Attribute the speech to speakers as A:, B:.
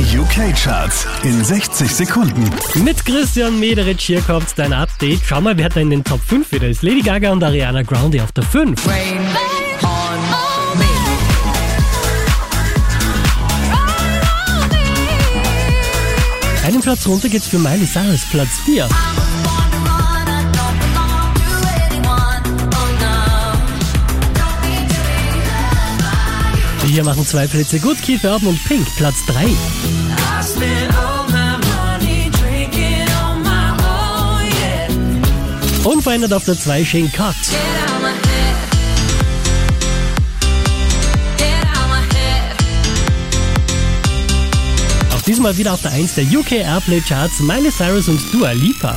A: Die UK-Charts in 60 Sekunden.
B: Mit Christian Mederich hier kommt dein Update. Schau mal, wer da in den Top 5 wieder ist. Lady Gaga und Ariana Grande auf der 5. Einen Platz runter geht's für Miley Cyrus, Platz 4. Hier machen zwei Plätze gut, Keith Urban und Pink, Platz 3. Unverändert auf der 2 Shane Cox. Auch diesmal wieder auf der 1 der UK Airplay Charts Miley Cyrus und Dua Lipa.